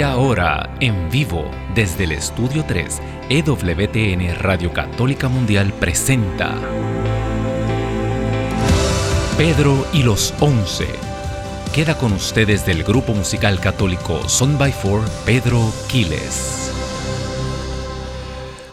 Y ahora, en vivo, desde el Estudio 3, EWTN Radio Católica Mundial presenta Pedro y los Once. Queda con ustedes del grupo musical católico Son by Four, Pedro Quiles.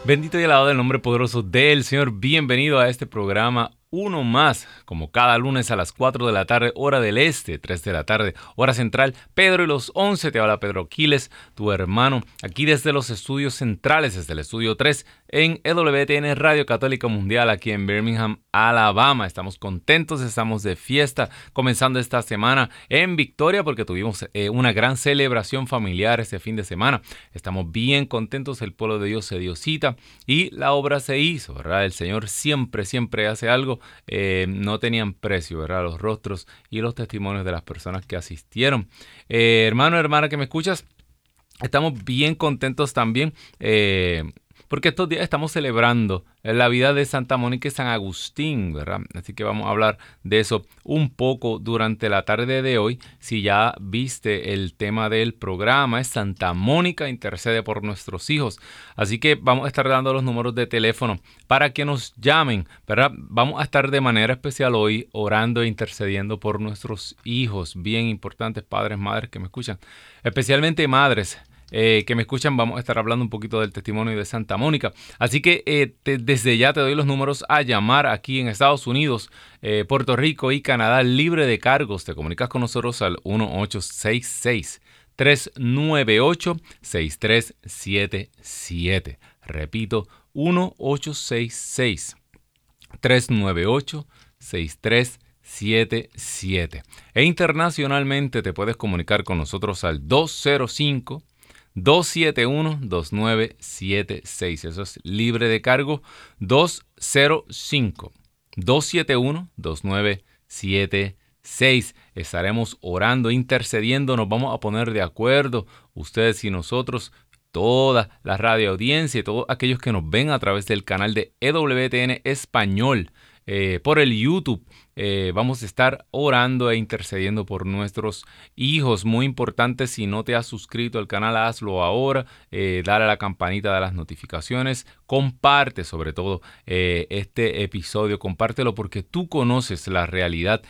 Bendito y alabado el nombre poderoso del Señor. Bienvenido a este programa uno más, como cada lunes a las 4 de la tarde, hora del este, 3 de la tarde, hora central. Pedro y los 11, te habla Pedro Quiles, tu hermano, aquí desde los estudios centrales, desde el estudio 3, en EWTN Radio Católica Mundial, aquí en Birmingham, Alabama. Estamos contentos, estamos de fiesta, comenzando esta semana en Victoria, porque tuvimos eh, una gran celebración familiar este fin de semana. Estamos bien contentos, el pueblo de Dios se dio cita y la obra se hizo, ¿verdad? El Señor siempre, siempre hace algo eh, no tenían precio, ¿verdad? Los rostros y los testimonios de las personas que asistieron. Eh, hermano, hermana que me escuchas, estamos bien contentos también. Eh, porque estos días estamos celebrando la vida de Santa Mónica y San Agustín, ¿verdad? Así que vamos a hablar de eso un poco durante la tarde de hoy. Si ya viste el tema del programa, es Santa Mónica intercede por nuestros hijos. Así que vamos a estar dando los números de teléfono para que nos llamen, ¿verdad? Vamos a estar de manera especial hoy orando e intercediendo por nuestros hijos, bien importantes, padres, madres que me escuchan, especialmente madres eh, que me escuchan, vamos a estar hablando un poquito del testimonio de Santa Mónica. Así que eh, desde ya te doy los números a llamar aquí en Estados Unidos, eh, Puerto Rico y Canadá, libre de cargos. Te comunicas con nosotros al 1866 398 6377. Repito, 1866 398 6377. E internacionalmente te puedes comunicar con nosotros al 205 271-2976. Eso es libre de cargo. 205-271-2976. Estaremos orando, intercediendo. Nos vamos a poner de acuerdo, ustedes y nosotros, toda la radio audiencia y todos aquellos que nos ven a través del canal de EWTN Español. Eh, por el YouTube. Eh, vamos a estar orando e intercediendo por nuestros hijos. Muy importante, si no te has suscrito al canal, hazlo ahora. Eh, dale a la campanita de las notificaciones. Comparte sobre todo este episodio. Compártelo porque tú conoces la realidad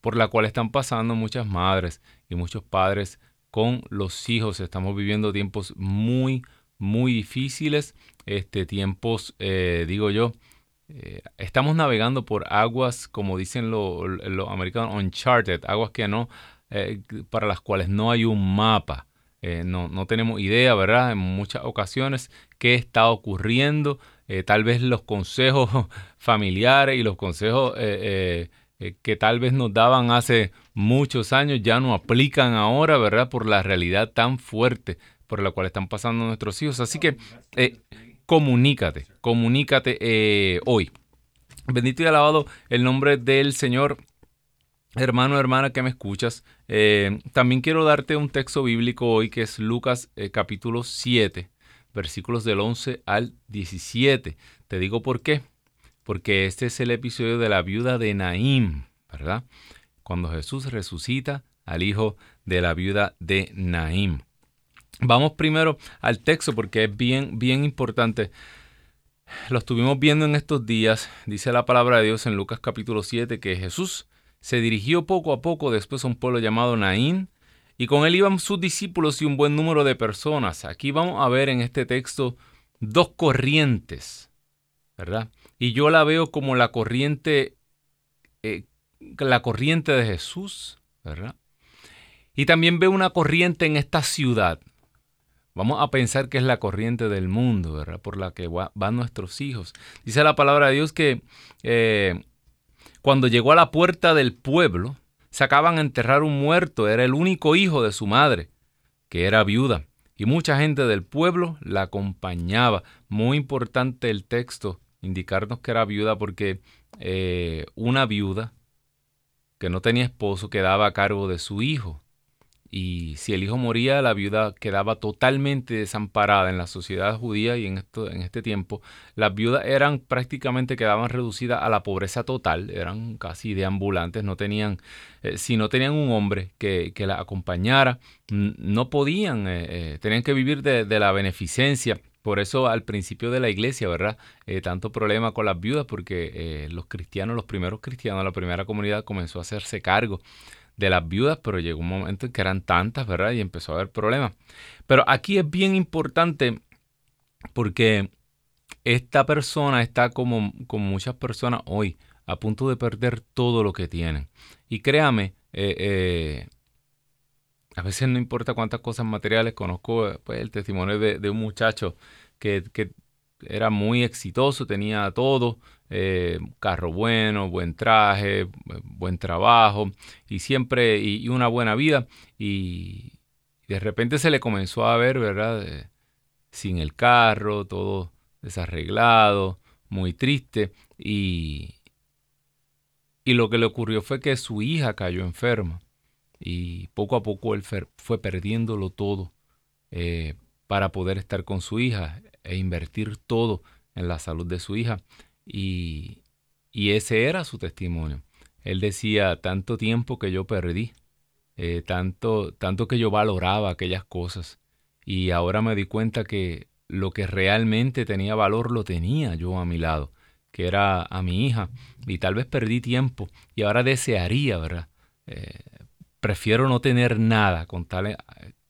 por la cual están pasando muchas madres y muchos padres con los hijos. Estamos viviendo tiempos muy, muy difíciles. Este, tiempos, digo yo, eh, estamos navegando por aguas, como dicen los americanos, uncharted, aguas que no, eh, para las cuales no hay un mapa. Eh, no, no, tenemos idea, ¿verdad? En muchas ocasiones qué está ocurriendo. tal vez los consejos familiares y los consejos que tal vez nos daban hace muchos años ya no aplican ahora, ¿verdad? Por la realidad tan fuerte por la cual están pasando nuestros hijos. Así que comunícate, comunícate eh, hoy. Bendito y alabado el nombre del Señor. Hermano, hermana que me escuchas, eh, también quiero darte un texto bíblico hoy que es Lucas eh, capítulo 7, versículos del 11 al 17. Te digo por qué. Porque este es el episodio de la viuda de Naim, ¿verdad? Cuando Jesús resucita al hijo de la viuda de Naim. Vamos primero al texto porque es bien, bien importante. Lo estuvimos viendo en estos días. Dice la palabra de Dios en Lucas capítulo 7 que Jesús se dirigió poco a poco después a un pueblo llamado Naín y con él iban sus discípulos y un buen número de personas. Aquí vamos a ver en este texto dos corrientes, ¿verdad? Y yo la veo como la corriente, eh, la corriente de Jesús, ¿verdad? Y también veo una corriente en esta ciudad. Vamos a pensar que es la corriente del mundo, ¿verdad? Por la que van nuestros hijos. Dice la palabra de Dios que eh, cuando llegó a la puerta del pueblo, se acaban a enterrar un muerto. Era el único hijo de su madre, que era viuda. Y mucha gente del pueblo la acompañaba. Muy importante el texto, indicarnos que era viuda porque eh, una viuda que no tenía esposo quedaba a cargo de su hijo y si el hijo moría, la viuda quedaba totalmente desamparada en la sociedad judía y en, esto, en este tiempo. Las viudas eran prácticamente quedaban reducidas a la pobreza total, eran casi deambulantes, no tenían, eh, si no tenían un hombre que, que la acompañara, no podían, eh, eh, tenían que vivir de, de, la beneficencia. Por eso al principio de la iglesia, ¿verdad? tanto problema con las viudas, porque los cristianos, los primeros cristianos, la primera comunidad comenzó a hacerse cargo de las viudas, pero llegó un momento en que eran tantas, ¿verdad? Y empezó a haber problemas. Pero aquí es bien importante porque esta persona está como, como muchas personas hoy, a punto de perder todo lo que tienen. Y créame, eh, eh, a veces no importa cuántas cosas materiales, conozco pues, el testimonio de, de un muchacho que, que, era muy exitoso, tenía todo, eh, carro bueno, buen traje, buen trabajo y siempre y, una buena vida y de repente se le comenzó a ver, ¿verdad? Eh, sin el carro, todo desarreglado, muy triste y, y lo que le ocurrió fue que su hija cayó enferma y poco a poco él fue perdiéndolo todo eh, para poder estar con su hija e invertir todo en la salud de su hija. Y, ese era su testimonio. Él decía, tanto tiempo que yo perdí, eh, tanto, tanto que yo valoraba aquellas cosas. Y ahora me di cuenta que lo que realmente tenía valor lo tenía yo a mi lado, que era a mi hija. Y tal vez perdí tiempo y ahora desearía, ¿verdad? Eh, prefiero no tener nada con tal,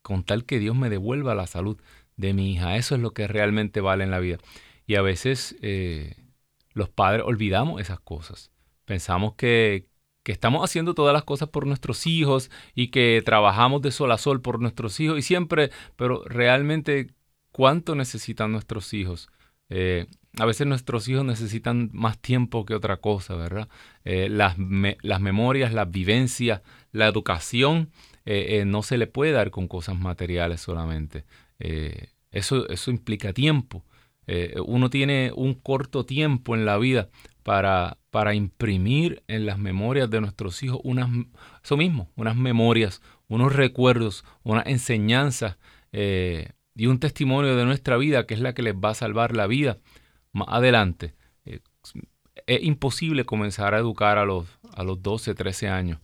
con tal que Dios me devuelva la salud de mi hija. Eso es lo que realmente vale en la vida. Y a veces eh, los padres olvidamos esas cosas. Pensamos que, que, estamos haciendo todas las cosas por nuestros hijos y que trabajamos de sol a sol por nuestros hijos y siempre, pero realmente, ¿cuánto necesitan nuestros hijos? Eh, a veces nuestros hijos necesitan más tiempo que otra cosa, ¿verdad? Eh, las, las, memorias, las vivencias, la educación, no se le puede dar con cosas materiales solamente. Eso, eso implica tiempo. Eh, uno tiene un corto tiempo en la vida para, para imprimir en las memorias de nuestros hijos unas, eso mismo, unas memorias, unos recuerdos, una enseñanza eh, y un testimonio de nuestra vida que es la que les va a salvar la vida más adelante. Eh, es imposible comenzar a educar a los, a los 12, 13 años.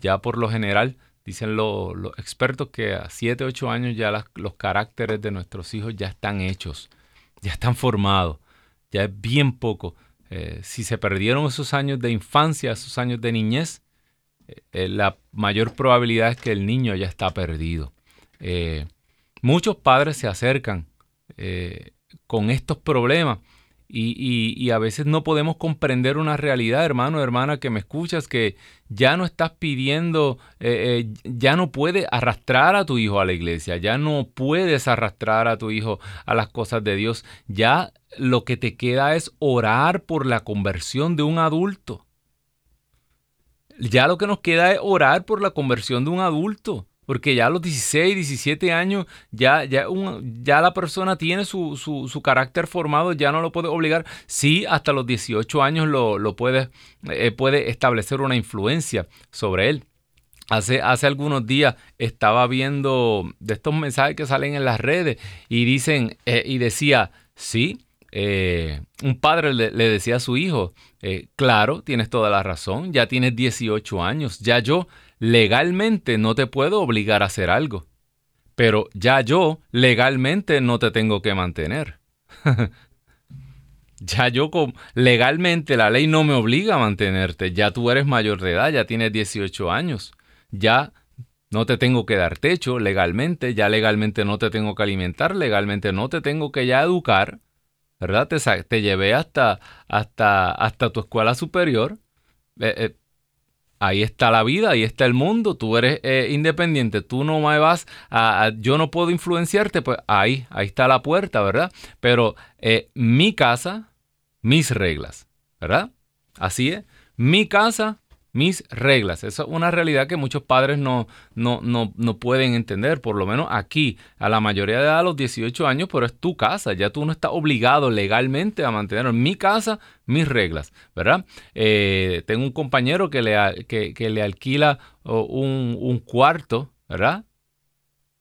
ya por lo general Dicen los, expertos que a 7, 8 años ya los caracteres de nuestros hijos ya están hechos, ya están formados, ya es bien poco. Eh, si se perdieron esos años de infancia, esos años de niñez, eh, eh, la mayor probabilidad es que el niño ya está perdido. muchos padres se acercan con estos problemas y, a veces no podemos comprender una realidad, hermano, hermana, que me escuchas, que ya no estás pidiendo, eh, eh, ya no puedes arrastrar a tu hijo a la iglesia, ya no puedes arrastrar a tu hijo a las cosas de Dios, ya lo que te queda es orar por la conversión de un adulto. Ya lo que nos queda es orar por la conversión de un adulto. Porque ya a los 16, 17 años, ya, ya, ya la persona tiene su, su, carácter formado, ya no lo puede obligar. Sí, hasta los 18 años lo, lo puede, eh, puede establecer una influencia sobre él. Hace, hace, algunos días estaba viendo de estos mensajes que salen en las redes y dicen, eh, y decía, sí, eh, un padre le, le, decía a su hijo, claro, tienes toda la razón, ya tienes 18 años, ya yo legalmente no te puedo obligar a hacer algo, pero ya yo legalmente no te tengo que mantener. ya yo legalmente la ley no me obliga a mantenerte, ya tú eres mayor de edad, ya tienes 18 años, ya no te tengo que dar techo legalmente, ya legalmente no te tengo que alimentar, legalmente no te tengo que ya educar, ¿verdad? Te, llevé hasta, hasta, hasta tu escuela superior. Eh, eh, ahí está la vida, ahí está el mundo, tú eres eh, independiente, tú no me vas a, yo no puedo influenciarte, pues ahí, ahí está la puerta, ¿verdad? Pero eh, mi casa, mis reglas, ¿verdad? Así es, mi casa, mis reglas. Esa es una realidad que muchos padres no, no, no, pueden entender, por lo menos aquí, a la mayoría de edad, a los 18 años, pero es tu casa, ya tú no estás obligado legalmente a mantener en mi casa mis reglas, ¿verdad? Eh, tengo un compañero que le, que, le alquila un, un cuarto ¿verdad?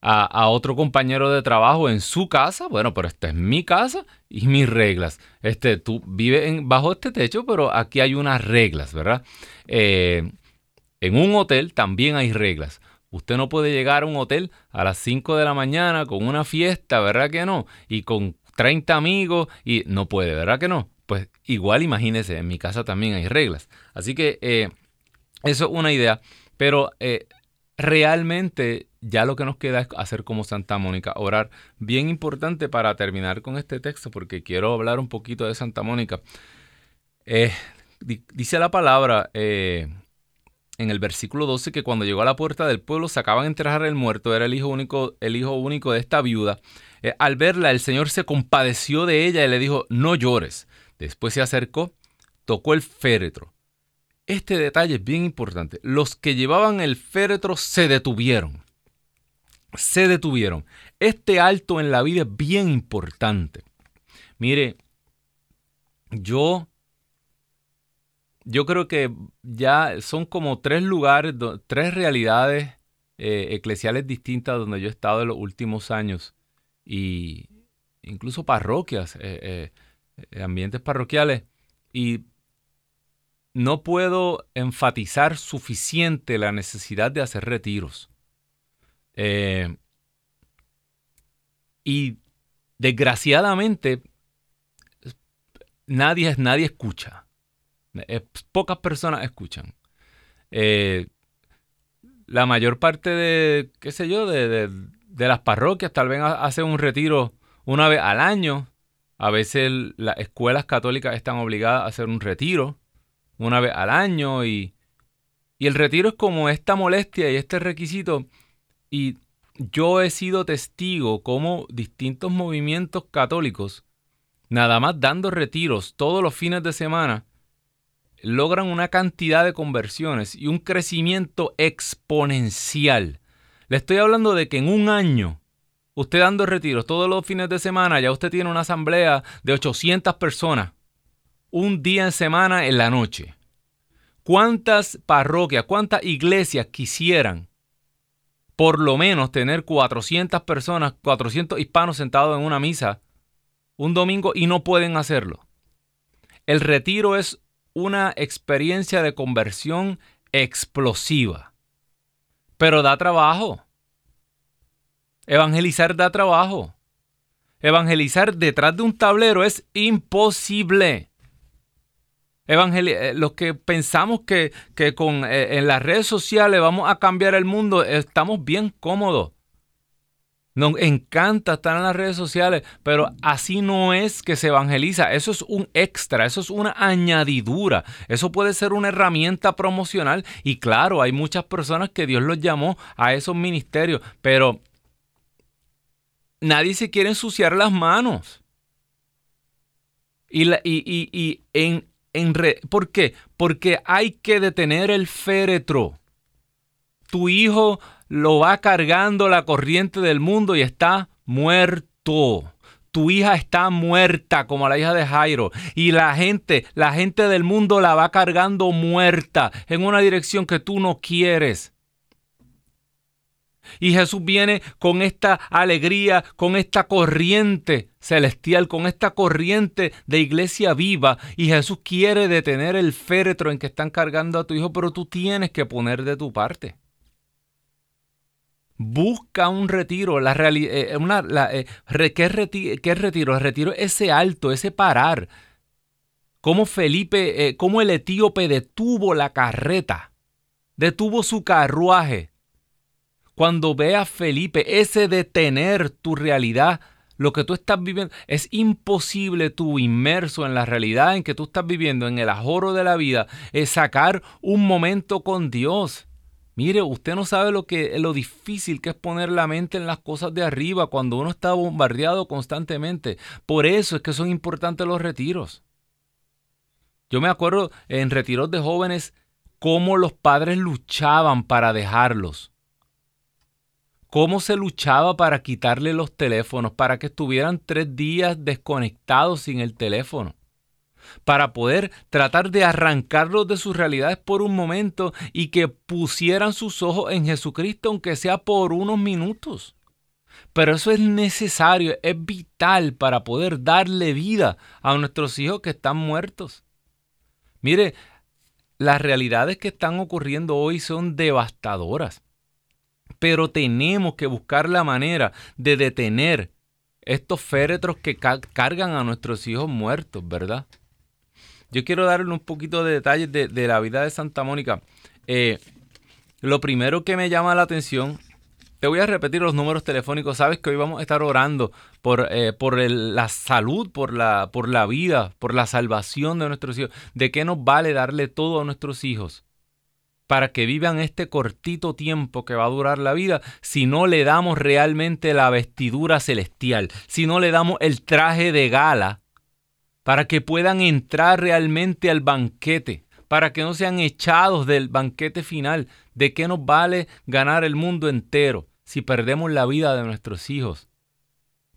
A, otro compañero de trabajo en su casa, bueno, pero esta es mi casa y mis reglas. Este, tú vives bajo este techo, pero aquí hay unas reglas, ¿verdad? Eh, en un hotel también hay reglas. Usted no puede llegar a un hotel a las 5 de la mañana con una fiesta, ¿verdad que no? Y con 30 amigos y no puede, ¿verdad que no? Pues igual imagínese, en mi casa también hay reglas. Así que eh, eso es una idea, pero eh, realmente ya lo que nos queda es hacer como Santa Mónica, orar. Bien importante para terminar con este texto, porque quiero hablar un poquito de Santa Mónica. Eh, dice la palabra en el versículo 12 que cuando llegó a la puerta del pueblo sacaban enterrar el muerto, era el hijo único, el hijo único de esta viuda. Eh, al verla, el Señor se compadeció de ella y le dijo, no llores. Después se acercó, tocó el féretro. Este detalle es bien importante. Los que llevaban el féretro se detuvieron. Se detuvieron. Este alto en la vida es bien importante. Mire, yo yo creo que ya son como tres lugares, tres realidades eh, eclesiales distintas donde yo he estado en los últimos años y incluso parroquias, eh, eh, ambientes parroquiales y no puedo enfatizar suficiente la necesidad de hacer retiros. y desgraciadamente nadie, nadie escucha. Eh, pocas personas escuchan. Eh, la mayor parte de, qué sé yo, de, las parroquias tal vez hacen un retiro una vez al año. A veces las escuelas católicas están obligadas a hacer un retiro una vez al año y, y el retiro es como esta molestia y este requisito. Y yo he sido testigo como distintos movimientos católicos, nada más dando retiros todos los fines de semana, logran una cantidad de conversiones y un crecimiento exponencial. Le estoy hablando de que en un año, usted dando retiros todos los fines de semana, ya usted tiene una asamblea de 800 personas, un día en semana en la noche. ¿Cuántas parroquias, cuántas iglesias quisieran por lo menos tener 400 personas, 400 hispanos sentados en una misa un domingo y no pueden hacerlo? El retiro es una experiencia de conversión explosiva. Pero da trabajo. Evangelizar da trabajo. Evangelizar detrás de un tablero es imposible. Eh, los que pensamos que, con, eh, en las redes sociales vamos a cambiar el mundo, estamos bien cómodos. Nos encanta estar en las redes sociales, pero así no es que se evangeliza. Eso es un extra, eso es una añadidura. Eso puede ser una herramienta promocional. Y claro, hay muchas personas que Dios los llamó a esos ministerios, pero nadie se quiere ensuciar las manos. Y, y, en, ¿Por qué? Porque hay que detener el féretro. Tu hijo lo va cargando la corriente del mundo y está muerto. Tu hija está muerta como la hija de Jairo y la gente, la gente del mundo la va cargando muerta en una dirección que tú no quieres. Y Jesús viene con esta alegría, con esta corriente celestial, con esta corriente de iglesia viva. Y Jesús quiere detener el féretro en que están cargando a tu hijo, pero tú tienes que poner de tu parte busca un retiro. La eh, una, eh, ¿qué, retiro? El retiro es ese alto, ese parar. Cómo Felipe, eh, cómo el etíope detuvo la carreta, detuvo su carruaje. Cuando ve a Felipe, ese detener tu realidad, lo que tú estás viviendo, es imposible tú inmerso en la realidad en que tú estás viviendo, en el ajoro de la vida, es sacar un momento con Dios. Mire, usted no sabe lo que lo difícil que es poner la mente en las cosas de arriba cuando uno está bombardeado constantemente. Por eso es que son importantes los retiros. Yo me acuerdo en retiros de jóvenes cómo los padres luchaban para dejarlos. Cómo se luchaba para quitarle los teléfonos, para que estuvieran tres días desconectados sin el teléfono. para poder tratar de arrancarlos de sus realidades por un momento y que pusieran sus ojos en Jesucristo, aunque sea por unos minutos. Pero eso es necesario, es vital para poder darle vida a nuestros hijos que están muertos. Mire, las realidades que están ocurriendo hoy son devastadoras, pero tenemos que buscar la manera de detener estos féretros que cargan a nuestros hijos muertos, ¿verdad? Yo quiero darle un poquito de detalles de, la vida de Santa Mónica. Eh, lo primero que me llama la atención, te voy a repetir los números telefónicos. Sabes que hoy vamos a estar orando por, eh, por la salud, por la, por la vida, por la salvación de nuestros hijos. ¿De qué nos vale darle todo a nuestros hijos? Para que vivan este cortito tiempo que va a durar la vida si no le damos realmente la vestidura celestial, si no le damos el traje de gala para que puedan entrar realmente al banquete, para que no sean echados del banquete final. ¿De qué nos vale ganar el mundo entero si perdemos la vida de nuestros hijos?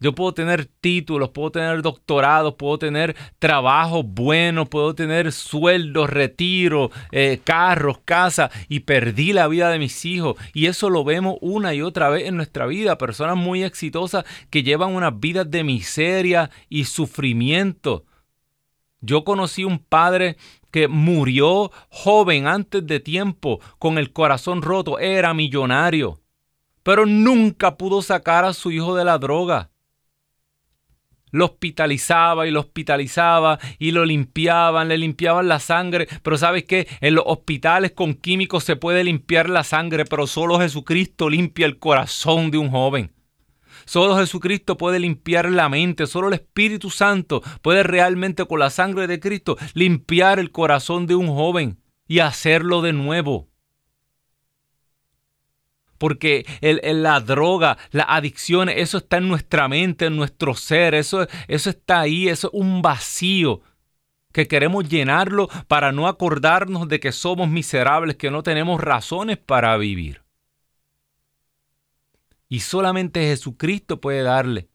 Yo puedo tener títulos, puedo tener doctorados, puedo tener trabajos buenos, puedo tener sueldos, retiro, eh, carros, casa y perdí la vida de mis hijos. Y eso lo vemos una y otra vez en nuestra vida. Personas muy exitosas que llevan unas vidas de miseria y sufrimiento yo conocí un padre que murió joven antes de tiempo, con el corazón roto, era millonario, pero nunca pudo sacar a su hijo de la droga. Lo hospitalizaba y lo hospitalizaba y lo limpiaban, le limpiaban la sangre, pero sabes qué, en los hospitales con químicos se puede limpiar la sangre, pero solo Jesucristo limpia el corazón de un joven. Solo Jesucristo puede limpiar la mente, solo el Espíritu Santo puede realmente con la sangre de Cristo limpiar el corazón de un joven y hacerlo de nuevo. Porque la droga, las adicciones, eso está en nuestra mente, en nuestro ser, eso, eso está ahí, eso es un vacío que queremos llenarlo para no acordarnos de que somos miserables, que no tenemos razones para vivir. Y solamente Jesucristo puede darle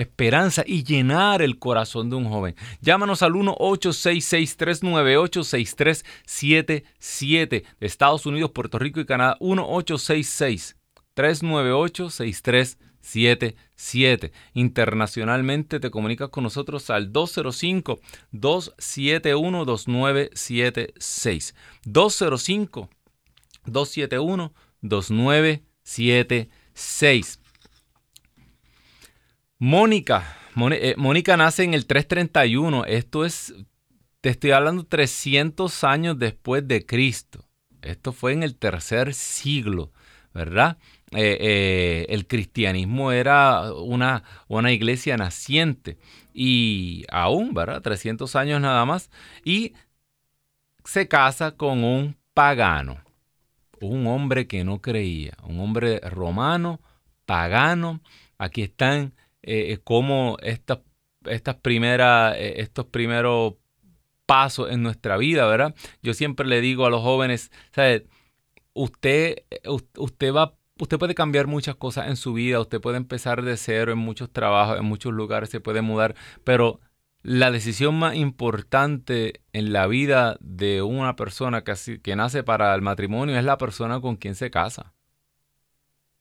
esperanza y llenar el corazón de un joven. Llámanos al 1-866-398-6377 de Estados Unidos, Puerto Rico y Canadá. 1-866-398-6377. Internacionalmente te comunicas con nosotros al 205-271-2976. 205-271-2976. 6. Mónica. Eh, Mónica nace en el 331. Esto es, te estoy hablando 300 años después de Cristo. Esto fue en el tercer siglo, ¿verdad? Eh, eh, el cristianismo era una, una iglesia naciente y aún, ¿verdad? 300 años nada más. Y se casa con un pagano un hombre que no creía, un hombre romano, pagano. Aquí están eh, eh, como estas, estas primeras, eh, estos primeros pasos en nuestra vida, ¿verdad? Yo siempre le digo a los jóvenes. Usted, usted va usted puede cambiar muchas cosas en su vida, usted puede empezar de cero en muchos trabajos, en muchos lugares, se puede mudar, pero la decisión más importante en la vida de una persona que, que, nace para el matrimonio es la persona con quien se casa.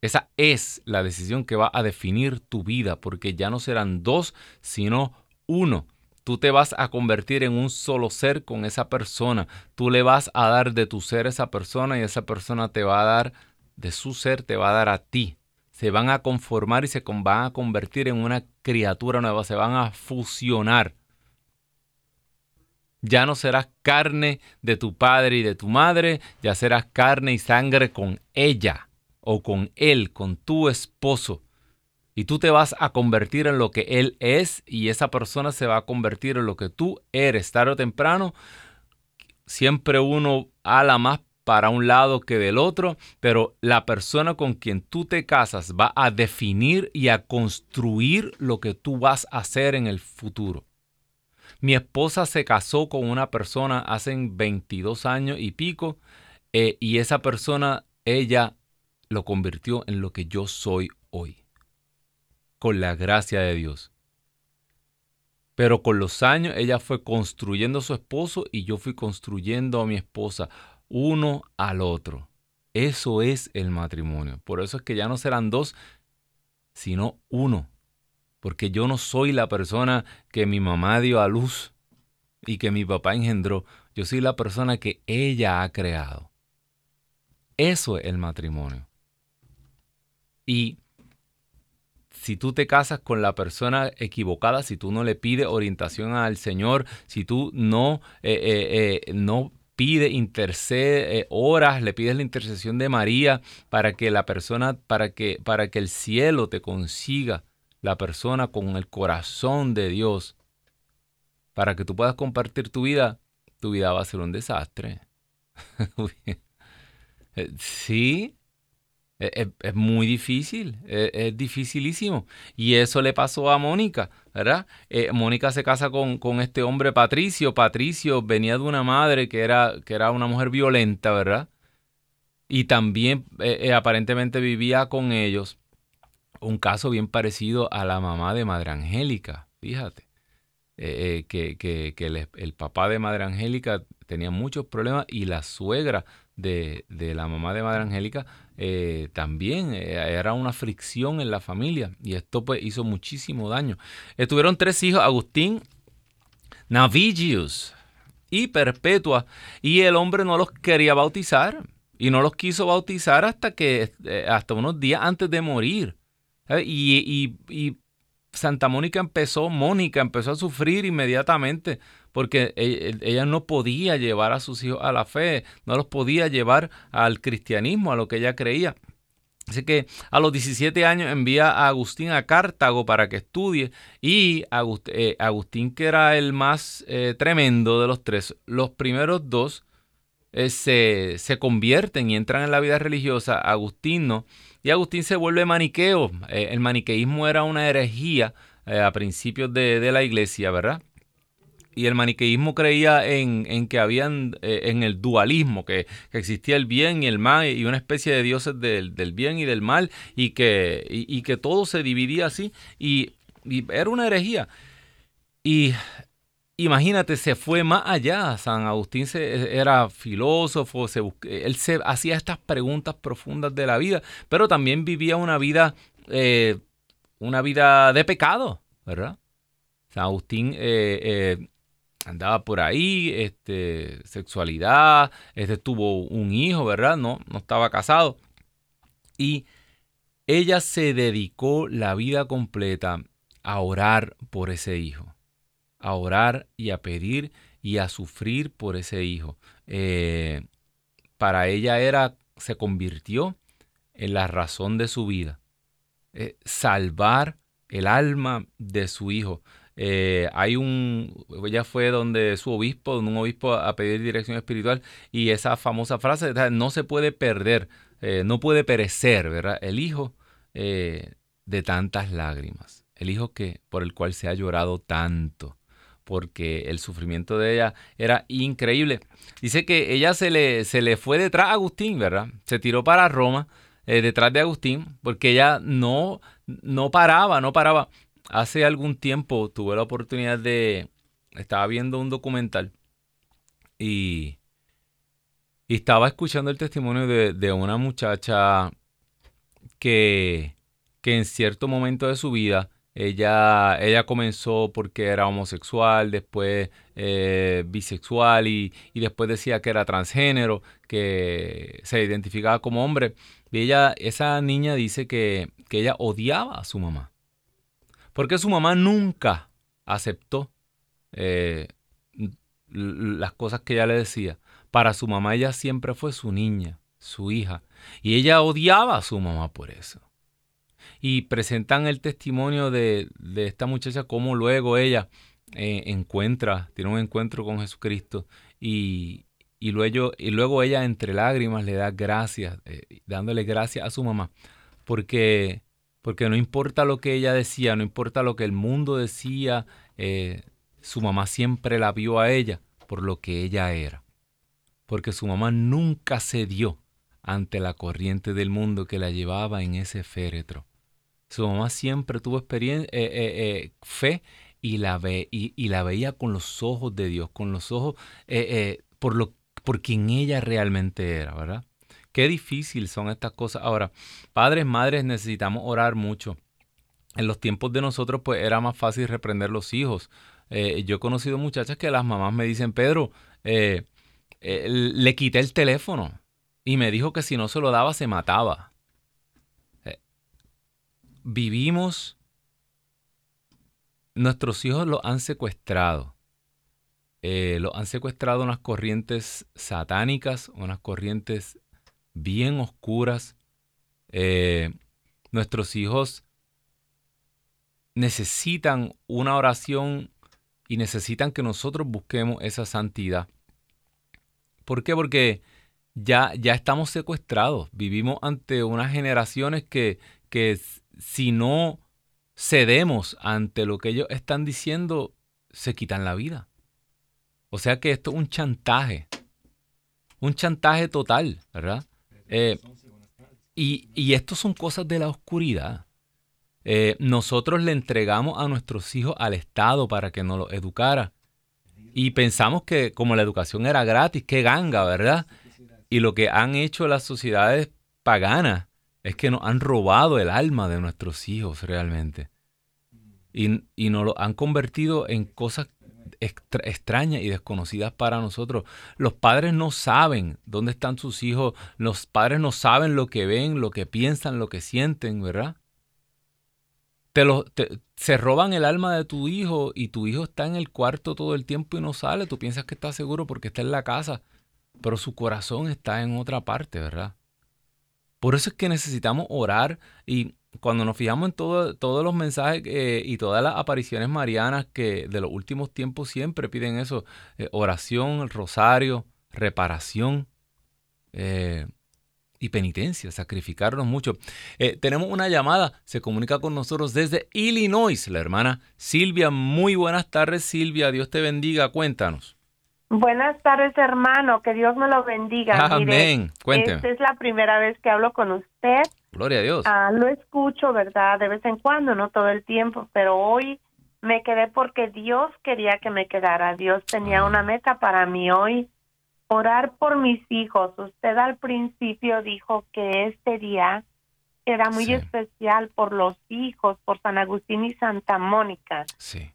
Esa es la decisión que va a definir tu vida, porque ya no serán dos, sino uno. Tú te vas a convertir en un solo ser con esa persona. Tú le vas a dar de tu ser a esa persona y esa persona te va a dar de su ser, te va a dar a ti se van a conformar y se van a convertir en una criatura nueva, se van a fusionar. Ya no serás carne de tu padre y de tu madre, ya serás carne y sangre con ella o con él, con tu esposo. Y tú te vas a convertir en lo que él es y esa persona se va a convertir en lo que tú eres. Tarde o temprano, siempre uno la más para un lado que del otro, pero la persona con quien tú te casas va a definir y a construir lo que tú vas a hacer en el futuro. Mi esposa se casó con una persona hace 22 años y pico eh, y esa persona, ella lo convirtió en lo que yo soy hoy, con la gracia de Dios. Pero con los años ella fue construyendo a su esposo y yo fui construyendo a mi esposa, uno al otro. Eso es el matrimonio. Por eso es que ya no serán dos, sino uno. Porque yo no soy la persona que mi mamá dio a luz y que mi papá engendró. Yo soy la persona que ella ha creado. Eso es el matrimonio. Y si tú te casas con la persona equivocada, si tú no le pides orientación al Señor, si tú no, eh, eh, eh, no intercede, horas, le pides la intercesión de María para que la persona, para que, para que el cielo te consiga la persona con el corazón de Dios, para que tú puedas compartir tu vida, tu vida va a ser un desastre. sí, es, muy difícil, es, dificilísimo. Y eso le pasó a Mónica, ¿verdad? Eh, Mónica se casa con, con, este hombre Patricio. Patricio venía de una madre que era, que era una mujer violenta, ¿verdad? Y también eh, eh, aparentemente vivía con ellos. Un caso bien parecido a la mamá de Madre Angélica, fíjate. que, que, el, el, papá de Madre Angélica tenía muchos problemas y la suegra de, la mamá de Madre Angélica eh, también eh, era una fricción en la familia y esto pues hizo muchísimo daño. Estuvieron tres hijos, Agustín, Navigius y Perpetua, y el hombre no los quería bautizar y no los quiso bautizar hasta que eh, hasta unos días antes de morir. Y, y, Santa Mónica empezó, Mónica empezó a sufrir inmediatamente porque e, ella no podía llevar a sus hijos a la fe, no los podía llevar al cristianismo, a lo que ella creía. Así que a los 17 años envía a Agustín a Cartago para que estudie y eh, Agustín, que era el más eh, tremendo de los tres, los primeros dos eh, se, se, convierten y entran en la vida religiosa, Agustín no, y Agustín se vuelve maniqueo. el maniqueísmo era una herejía a principios de, de la iglesia, ¿verdad? Y el maniqueísmo creía en, que habían, eh, en el dualismo, que, existía el bien y el mal y una especie de dioses del, bien y del mal y que, y, que todo se dividía así y, era una herejía. Y imagínate, se fue más allá. San Agustín se, era filósofo, se él se hacía estas preguntas profundas de la vida, pero también vivía una vida, eh, una vida de pecado, ¿verdad? San Agustín eh, andaba por ahí, este, sexualidad, este tuvo un hijo, ¿verdad? No, no estaba casado. Y ella se dedicó la vida completa a orar por ese hijo, a orar y a pedir y a sufrir por ese hijo. Eh, para ella era, se convirtió en la razón de su vida, eh, salvar el alma de su hijo. Eh, hay un, ella fue donde su obispo, un obispo a pedir dirección espiritual y esa famosa frase, no se puede perder, eh, no puede perecer, ¿verdad? El hijo eh, de tantas lágrimas, el hijo que, por el cual se ha llorado tanto, porque el sufrimiento de ella era increíble. Dice que ella se le, se le fue detrás a Agustín, ¿verdad? Se tiró para Roma. detrás de Agustín, porque ella no, no paraba, no paraba. Hace algún tiempo tuve la oportunidad de... Estaba viendo un documental y, y estaba escuchando el testimonio de, una muchacha que, que en cierto momento de su vida ella, ella comenzó porque era homosexual, después eh, bisexual y, y, después decía que era transgénero, que se identificaba como hombre. Y ella, esa niña dice que, que ella odiaba a su mamá. Porque su mamá nunca aceptó eh, las cosas que ella le decía. Para su mamá ella siempre fue su niña, su hija. Y ella odiaba a su mamá por eso. Y presentan el testimonio de, esta muchacha, cómo luego ella eh, encuentra, tiene un encuentro con Jesucristo y, luego, y luego ella entre lágrimas le da gracias, eh, dándole gracias a su mamá. Porque porque no importa lo que ella decía, no importa lo que el mundo decía, eh, su mamá siempre la vio a ella por lo que ella era. Porque su mamá nunca cedió ante la corriente del mundo que la llevaba en ese féretro. Su mamá siempre tuvo experiencia, eh, eh, fe y la, ve, y, la veía con los ojos de Dios, con los ojos por, lo, por quien ella realmente era, ¿verdad? Qué difícil son estas cosas. Ahora, padres, madres, necesitamos orar mucho. En los tiempos de nosotros, pues era más fácil reprender los hijos. Eh, yo he conocido muchachas que las mamás me dicen, Pedro, le quité el teléfono y me dijo que si no se lo daba se mataba. vivimos Nuestros hijos los han secuestrado. Eh, los han secuestrado unas corrientes satánicas, unas corrientes bien oscuras. Eh, nuestros hijos necesitan una oración y necesitan que nosotros busquemos esa santidad. ¿Por qué? Porque ya, ya estamos secuestrados. Vivimos ante unas generaciones que, que si no cedemos ante lo que ellos están diciendo, se quitan la vida. O sea que esto es un chantaje, un chantaje total, ¿verdad? Eh, y, y esto son cosas de la oscuridad. Eh, nosotros le entregamos a nuestros hijos al Estado para que nos los educara. Y pensamos que como la educación era gratis, qué ganga, ¿verdad? Y lo que han hecho las sociedades paganas es que nos han robado el alma de nuestros hijos realmente. Y, y nos lo han convertido en cosas extrañas y desconocidas para nosotros. Los padres no saben dónde están sus hijos, los padres no saben lo que ven, lo que piensan, lo que sienten, ¿verdad? Te lo, se roban el alma de tu hijo y tu hijo está en el cuarto todo el tiempo y no sale. Tú piensas que está seguro porque está en la casa, pero su corazón está en otra parte, ¿verdad? Por eso es que necesitamos orar y cuando nos fijamos en todos los mensajes eh, y todas las apariciones marianas que de los últimos tiempos siempre piden eso, eh, oración, rosario, reparación eh, y penitencia, sacrificarnos mucho. tenemos una llamada, se comunica con nosotros desde Illinois, la hermana Silvia. Muy buenas tardes Silvia, Dios te bendiga, cuéntanos. Buenas tardes, hermano. Que Dios me lo bendiga. Amén. Cuénteme. Esta es la primera vez que hablo con usted. Gloria a Dios. Ah, lo escucho, ¿verdad? De vez en cuando, no todo el tiempo, pero hoy me quedé porque Dios quería que me quedara. Dios tenía una meta para mí hoy. Orar por mis hijos. Usted al principio dijo que este día era muy especial por los hijos, por San Agustín y Santa Mónica. Sí.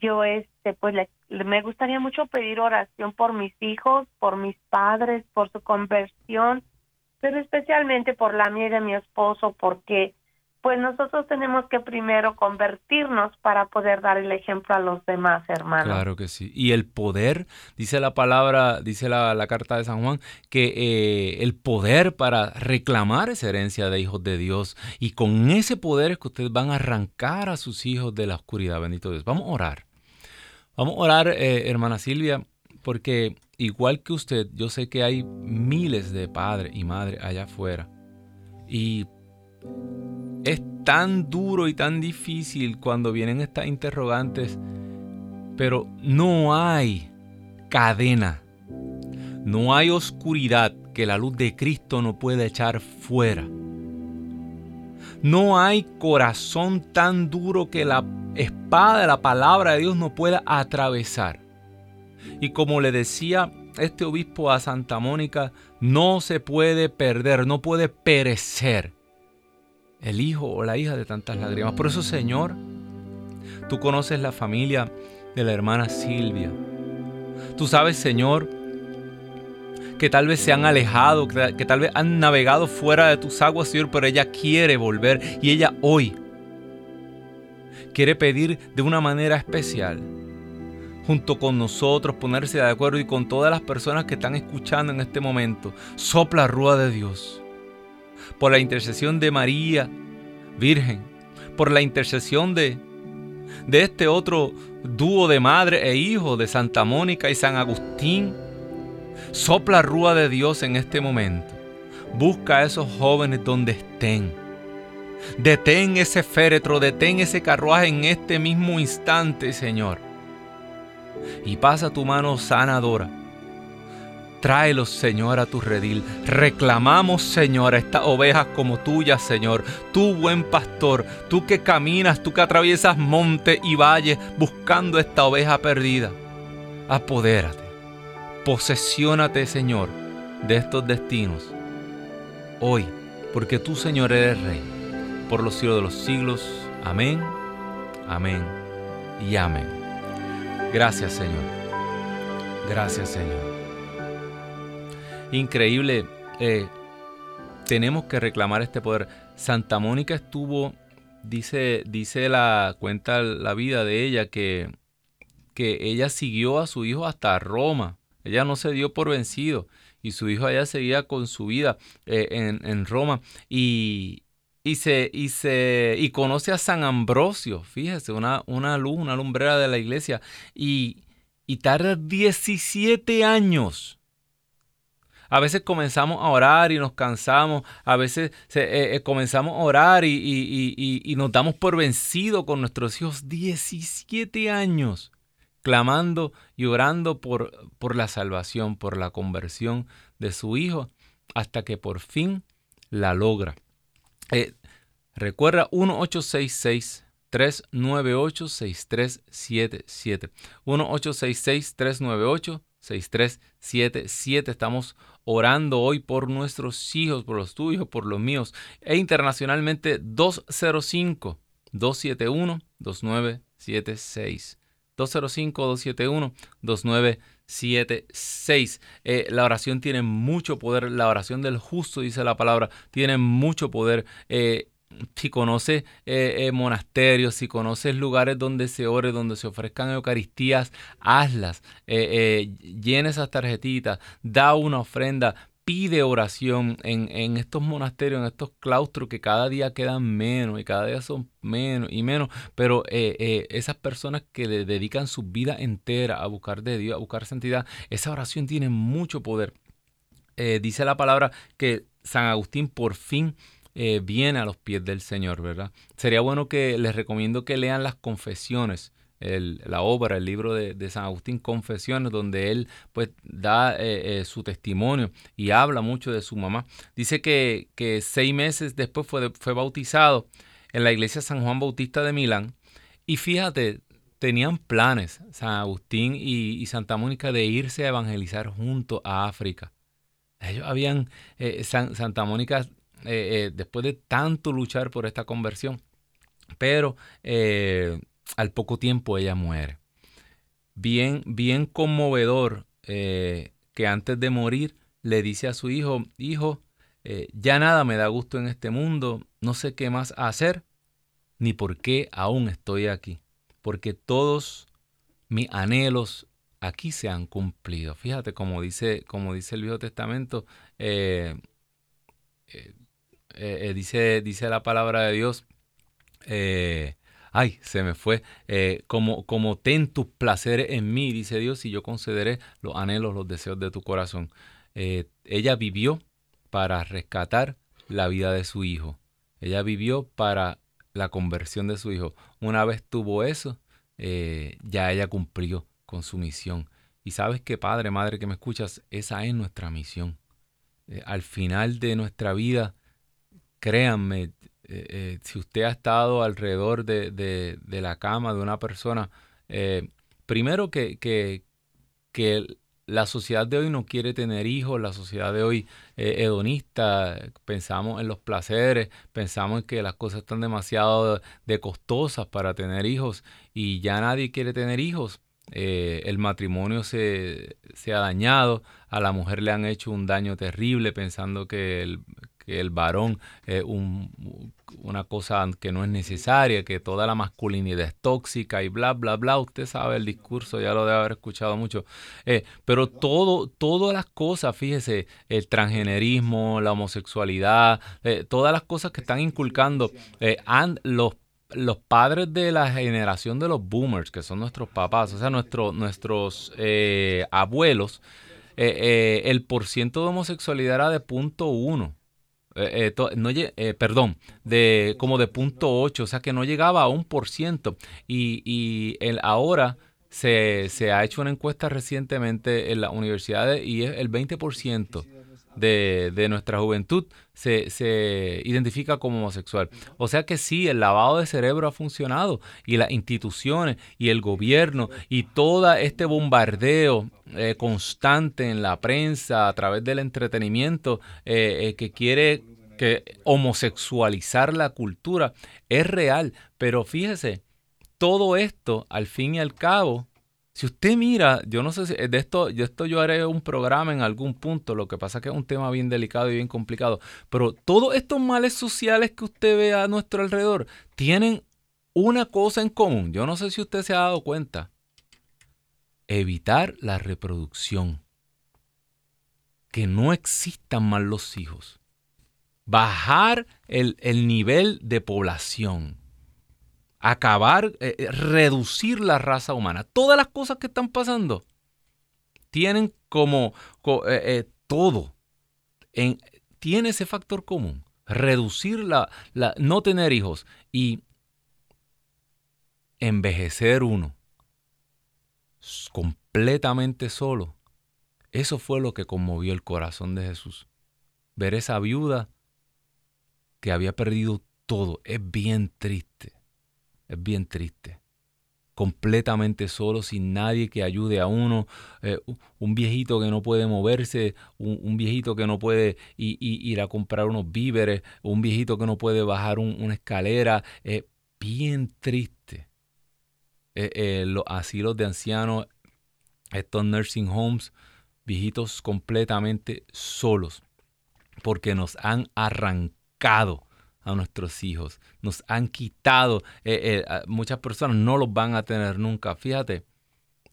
Yo este pues le me gustaría mucho pedir oración por mis hijos, por mis padres, por su conversión, pero especialmente por la mía y de mi esposo, porque pues nosotros tenemos que primero convertirnos para poder dar el ejemplo a los demás, hermanos. Claro que sí. Y el poder, dice la palabra, dice la, carta de San Juan, que eh, el poder para reclamar esa herencia de hijos de Dios. Y con ese poder es que ustedes van a arrancar a sus hijos de la oscuridad, bendito Dios. Vamos a orar. Vamos a orar, eh, hermana Silvia, porque igual que usted, yo sé que hay miles de padres y madres allá afuera. Y es tan duro y tan difícil cuando vienen estas interrogantes, pero no hay cadena, no hay oscuridad que la luz de Cristo no pueda echar fuera. No hay corazón tan duro que la espada de la palabra de Dios no pueda atravesar. Y como le decía este obispo a Santa Mónica, no se puede perder, no puede perecer el hijo o la hija de tantas lágrimas. Por eso, Señor, tú conoces la familia de la hermana Silvia. Tú sabes, Señor, que tal vez se han alejado, que, tal vez han navegado fuera de tus aguas, Señor, pero ella quiere volver y ella hoy quiere pedir de una manera especial junto con nosotros, ponerse de acuerdo y con todas las personas que están escuchando en este momento. Sopla rúa de Dios. Por la intercesión de María, Virgen. Por la intercesión de, de este otro dúo de madre e hijo de Santa Mónica y San Agustín Sopla rúa de Dios en este momento. Busca a esos jóvenes donde estén. Detén ese féretro, detén ese carruaje en este mismo instante, Señor. Y pasa tu mano sanadora. Tráelos, Señor, a tu redil. Reclamamos, Señor, a estas ovejas como tuyas, Señor. Tú, buen pastor, tú que caminas, tú que atraviesas monte y valle buscando esta oveja perdida. Apodérate, posesiónate, Señor, de estos destinos. Hoy, porque tú, Señor, eres Rey, por los siglos de los siglos. Amén, amén y amén. Gracias, Señor. Gracias, Señor increíble. Eh, tenemos que reclamar este poder. Santa Mónica estuvo, dice, dice la cuenta la vida de ella que, que ella siguió a su hijo hasta Roma. Ella no se dio por vencido y su hijo allá seguía con su vida eh, en, Roma y, y se, y se y conoce a San Ambrosio, fíjese, una, una luz, una lumbrera de la iglesia y, y tarda 17 años a veces comenzamos a orar y nos cansamos, a veces eh, eh, comenzamos a orar y, nos damos por vencido con nuestros hijos 17 años, clamando y orando por, por la salvación, por la conversión de su hijo, hasta que por fin la logra. Eh, recuerda 1866 398-6377. 1866-398-6377. Estamos orando hoy por nuestros hijos, por los tuyos, por los míos. E internacionalmente 205-271-2976. 205-271-2976. Eh, la oración tiene mucho poder. La oración del justo, dice la palabra, tiene mucho poder. Eh, si conoces eh, eh, monasterios, si conoces lugares donde se ore, donde se ofrezcan Eucaristías, hazlas, llena esas tarjetitas, da una ofrenda, pide oración en, estos monasterios, en estos claustros que cada día quedan menos y cada día son menos y menos, pero esas personas que le dedican su vida entera a buscar de Dios, a buscar santidad, esa oración tiene mucho poder. dice la palabra que San Agustín por fin eh, viene a los pies del Señor, ¿verdad? Sería bueno que les recomiendo que lean las confesiones. La obra, el libro de, San Agustín, Confesiones, donde él pues da eh, eh, su testimonio y habla mucho de su mamá. Dice que, seis meses después fue, fue bautizado en la iglesia San Juan Bautista de Milán. Y fíjate, tenían planes, San Agustín y, Santa Mónica, de irse a evangelizar junto a África. Ellos habían, Santa Mónica eh, eh, después de tanto luchar por esta conversión. Pero eh, al poco tiempo ella muere. Bien, bien conmovedor que antes de morir le dice a su hijo, hijo, ya nada me da gusto en este mundo, no sé qué más hacer, ni por qué aún estoy aquí, porque todos mis anhelos aquí se han cumplido. Fíjate, como dice, dice el Viejo Testamento, eh, eh, dice, dice la palabra de Dios, eh, ay, se me fue, como, como ten tus placeres en mí, dice Dios, y yo concederé los anhelos, los deseos de tu corazón. ella vivió para rescatar la vida de su hijo. Ella vivió para la conversión de su hijo. Una vez tuvo eso, ya ella cumplió con su misión. Y sabes que, padre, madre que me escuchas, esa es nuestra misión. al final de nuestra vida, créanme, eh, eh, si usted ha estado alrededor de, la cama de una persona, eh, primero que, que, la sociedad de hoy no quiere tener hijos, la sociedad de hoy hedonista, pensamos en los placeres, pensamos en que las cosas están demasiado de costosas para tener hijos y ya nadie quiere tener hijos. el matrimonio se, se, ha dañado, a la mujer le han hecho un daño terrible pensando que el, que el varón es una cosa que no es necesaria, que toda la masculinidad es tóxica y bla, bla, bla. Usted sabe el discurso, ya lo debe haber escuchado mucho. Eh, pero todo, todas las cosas, fíjese, el transgenerismo, la homosexualidad, eh, todas las cosas que están inculcando eh, los los padres de la generación de los boomers, que son nuestros papás, o sea, nuestros abuelos, el porciento de homosexualidad era de punto uno. Eh, eh, no, eh, perdón, de como de punto 8, o sea que no llegaba a un por ciento. Y, y el, ahora se, se, ha hecho una encuesta recientemente en las universidades y es el 20% de, de nuestra juventud se, se, identifica como homosexual. O sea que sí, el lavado de cerebro ha funcionado y las instituciones y el gobierno y todo este bombardeo eh, constante en la prensa a través del entretenimiento eh, eh, que quiere que homosexualizar la cultura es real. Pero fíjese, todo esto al fin y al cabo si usted mira, yo no sé si de esto, yo esto yo haré un programa en algún punto, lo que pasa es que es un tema bien delicado y bien complicado, pero todos estos males sociales que usted ve a nuestro alrededor tienen una cosa en común. Yo no sé si usted se ha dado cuenta. Evitar la reproducción. Que no existan más los hijos. Bajar el, el nivel de población acabar, eh, eh, reducir la raza humana. Todas las cosas que están pasando tienen como eh, todo, en, tiene ese factor común. Reducir la, la, no tener hijos y envejecer uno completamente solo. Eso fue lo que conmovió el corazón de Jesús. Ver esa viuda que había perdido todo es bien triste. Es bien triste. Completamente solo, sin nadie que ayude a uno. Eh, un viejito que no puede moverse, un, viejito que no puede ir a comprar unos víveres, un viejito que no puede bajar una escalera. Es bien triste. Eh, eh, los asilos de ancianos, estos nursing homes, viejitos completamente solos, porque nos han arrancado a nuestros hijos. Nos han quitado, eh, eh, muchas personas no los van a tener nunca. Fíjate,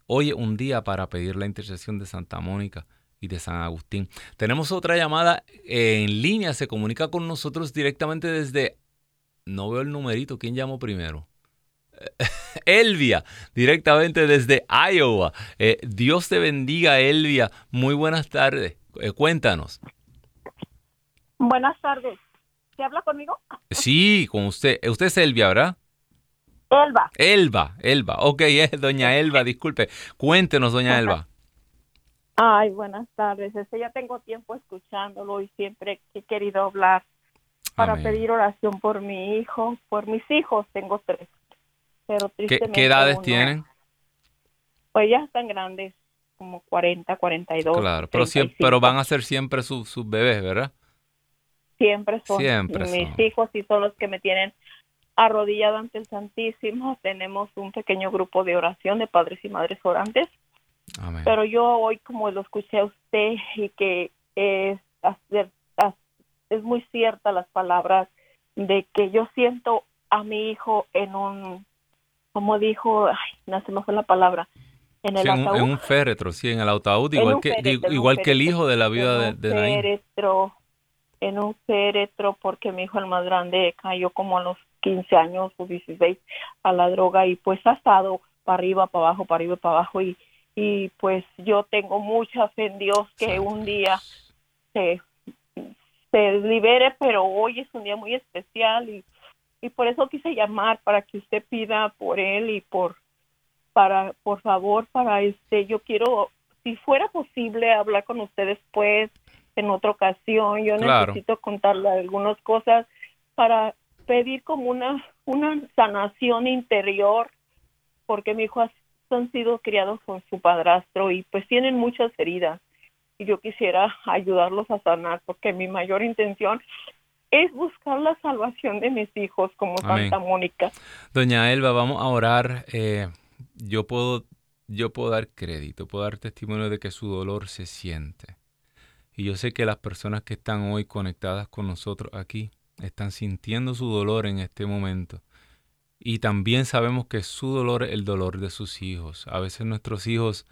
hoy un día para pedir la intercesión de Santa Mónica y de San Agustín. Tenemos otra llamada en línea, se comunica con nosotros directamente desde, no veo el numerito, ¿quién llamó primero? Elvia, directamente desde Iowa. Eh, Dios te bendiga, Elvia. Muy buenas tardes. cuéntanos. Buenas tardes habla conmigo? Sí, con usted. Usted es Elvia, ¿verdad? Elba. Elba, Elba. Ok, es doña Elba, disculpe. Cuéntenos, doña Elba. Ay, buenas tardes. Este, ya tengo tiempo escuchándolo y siempre he querido hablar para pedir oración por mi hijo, por mis hijos. Tengo tres. Pero tristemente ¿Qué, edades tienen? Pues ya están grandes, como 40, 42. Claro, pero, siempre, pero van a ser siempre sus bebés, ¿verdad? Siempre son mis hijos y son los que me tienen arrodillado ante el Santísimo. Tenemos un pequeño grupo de oración de padres y madres orantes. Pero yo hoy, como lo escuché a usted y que es, es muy cierta las palabras de que yo siento a mi hijo en un, como dijo, ay, no se me fue la palabra, en el ataúd. En un féretro, sí, en el ataúd, igual, que, igual que el hijo de la vida de, de féretro, en un féretro porque mi hijo el más grande cayó como a los 15 años o 16 a la droga y pues ha estado para arriba, para abajo, para arriba, para abajo y, y pues yo tengo mucha fe en Dios que un día se, se libere, pero hoy es un día muy especial y, y por eso quise llamar para que usted pida por él y por para por favor para este yo quiero si fuera posible hablar con usted después en otra ocasión. Yo necesito contarle algunas cosas para pedir como una, una sanación interior, porque mi hijo han sido criados con su padrastro y pues tienen muchas heridas. Y yo quisiera ayudarlos a sanar, porque mi mayor intención es buscar la salvación de mis hijos como Santa Mónica. Doña Elba, vamos a orar. Eh, yo puedo yo puedo dar crédito, puedo dar testimonio de que su dolor se siente. Y yo sé que las personas que están hoy conectadas con nosotros aquí están sintiendo su dolor en este momento. Y también sabemos que su dolor es el dolor de sus hijos. A veces nuestros hijos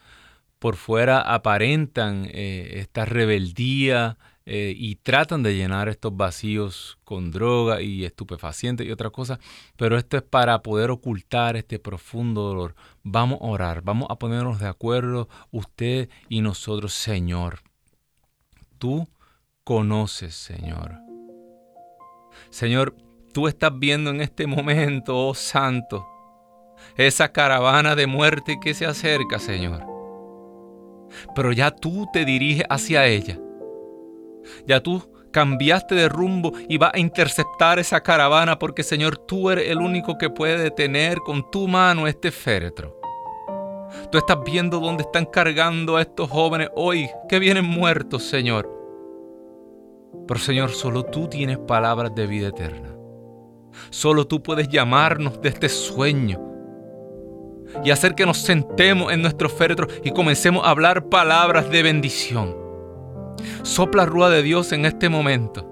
por fuera aparentan eh, esta rebeldía eh, y tratan de llenar estos vacíos con droga y estupefacientes y otras cosas, pero esto es para poder ocultar este profundo dolor. Vamos a orar, vamos a ponernos de acuerdo usted y nosotros, Señor tú conoces, Señor. Señor, tú estás viendo en este momento, oh Santo, esa caravana de muerte que se acerca, Señor. Pero ya tú te diriges hacia ella. Ya tú cambiaste de rumbo y vas a interceptar esa caravana porque, Señor, tú eres el único que puede detener con tu mano este féretro. Tú estás viendo dónde están cargando a estos jóvenes hoy que vienen muertos, Señor. Pero Señor, solo tú tienes palabras de vida eterna. Solo tú puedes llamarnos de este sueño y hacer que nos sentemos en nuestro féretro y comencemos a hablar palabras de bendición. Sopla rúa de Dios en este momento.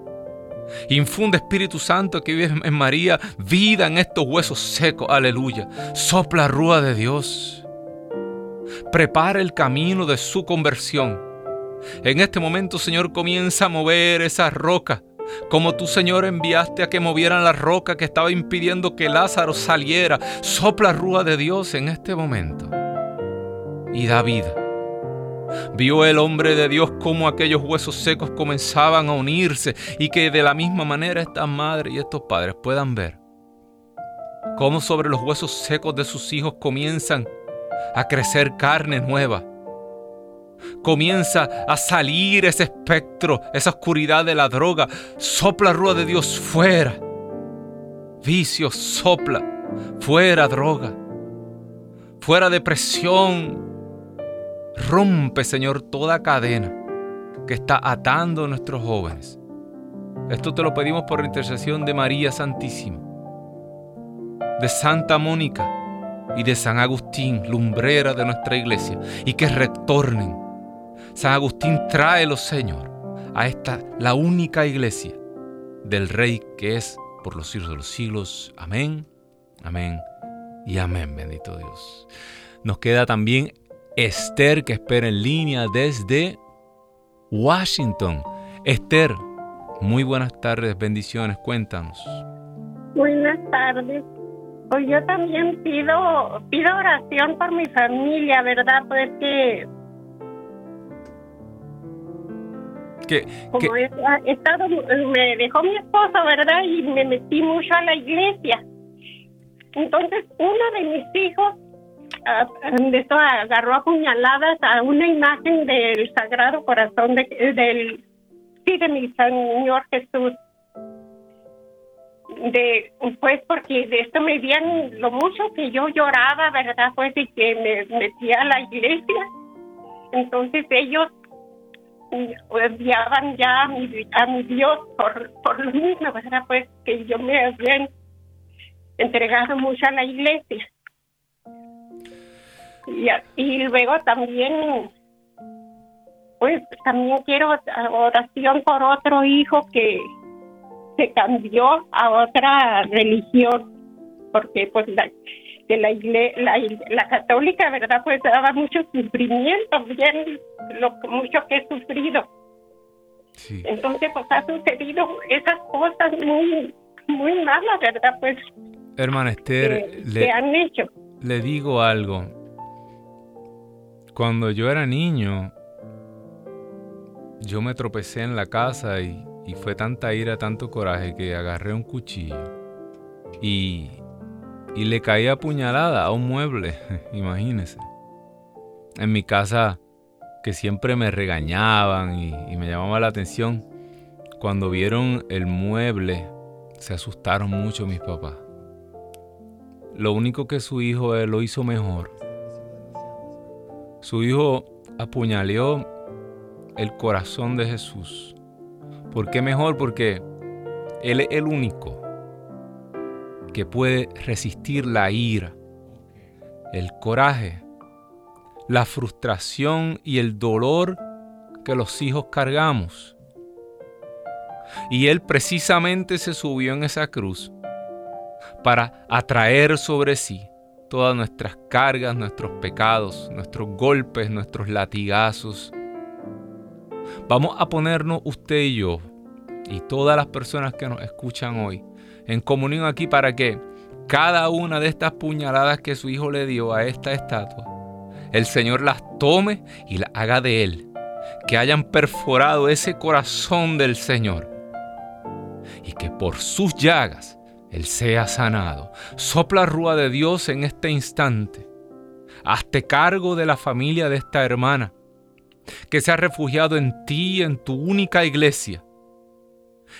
Infunde Espíritu Santo que vive en María vida en estos huesos secos. Aleluya. Sopla rúa de Dios. Prepara el camino de su conversión. En este momento, Señor, comienza a mover esa roca como tú, Señor, enviaste a que movieran la roca que estaba impidiendo que Lázaro saliera. Sopla rúa de Dios en este momento y da vida. Vio el hombre de Dios cómo aquellos huesos secos comenzaban a unirse y que de la misma manera estas madres y estos padres puedan ver cómo sobre los huesos secos de sus hijos comienzan a crecer carne nueva Comienza a salir ese espectro, esa oscuridad de la droga. Sopla rúa de Dios fuera. Vicio, sopla. Fuera droga. Fuera depresión. Rompe, Señor, toda cadena que está atando a nuestros jóvenes. Esto te lo pedimos por la intercesión de María Santísima, de Santa Mónica y de San Agustín, lumbrera de nuestra iglesia, y que retornen San Agustín tráelo, Señor, a esta, la única iglesia del Rey que es por los siglos de los siglos. Amén, amén y amén, bendito Dios. Nos queda también Esther que espera en línea desde Washington. Esther, muy buenas tardes, bendiciones, cuéntanos. Buenas tardes. Pues yo también pido, pido oración por mi familia, ¿verdad? Pues que Como He, estado, me dejó mi esposo, ¿verdad? Y me metí mucho a la iglesia. Entonces, uno de mis hijos ah, de esto agarró a puñaladas a una imagen del Sagrado Corazón de, del sí de mi Señor Jesús. De, pues porque de esto me veían lo mucho que yo lloraba, ¿verdad? Pues y que me metía a la iglesia. Entonces ellos odiaban ya a mi, a mi Dios por, por lo mismo, ¿verdad? Pues que yo me había entregado mucho a la iglesia. Y, y luego también, pues también quiero oración por otro hijo que se cambió a otra religión, porque pues la, que la, la, la católica, ¿verdad? Pues daba mucho sufrimiento, bien lo mucho que he sufrido. Entonces, pues ha sucedido esas cosas muy, muy malas, ¿verdad? Pues. Hermana Esther, le, han hecho. Le digo algo. Cuando yo era niño, yo me tropecé en la casa y, y fue tanta ira, tanto coraje que agarré un cuchillo y, y le caía puñalada a un mueble, imagínese. En mi casa, que siempre me regañaban y, me llamaba la atención, cuando vieron el mueble, se asustaron mucho mis papás. Lo único que su hijo lo hizo mejor. Su hijo apuñaleó el corazón de Jesús. ¿Por qué mejor? Porque Él es el único que puede resistir la ira, el coraje, la frustración y el dolor que los hijos cargamos. Y Él precisamente se subió en esa cruz para atraer sobre sí todas nuestras cargas, nuestros pecados, nuestros golpes, nuestros latigazos. Vamos a ponernos usted y yo y todas las personas que nos escuchan hoy en comunión aquí para que cada una de estas puñaladas que su hijo le dio a esta estatua, el Señor las tome y las haga de él, que hayan perforado ese corazón del Señor y que por sus llagas Él sea sanado. Sopla rúa de Dios en este instante. Hazte cargo de la familia de esta hermana que se ha refugiado en ti, en tu única iglesia.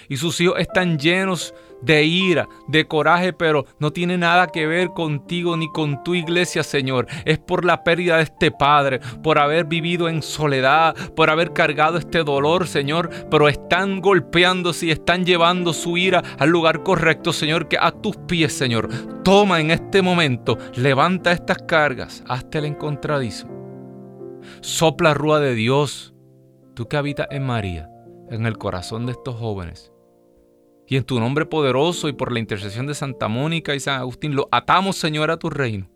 Y sus hijos están llenos de ira, de coraje, pero no tiene nada que ver contigo ni con tu iglesia, Señor. Es por la pérdida de este Padre, por haber vivido en soledad, por haber cargado este dolor, Señor. Pero están golpeándose y están llevando su ira al lugar correcto, Señor, que a tus pies, Señor. Toma en este momento, levanta estas cargas, hazte el encontradizo. Sopla rúa de Dios, tú que habitas en María, en el corazón de estos jóvenes. Y en tu nombre poderoso y por la intercesión de Santa Mónica y San Agustín, lo atamos, Señor, a tu reino.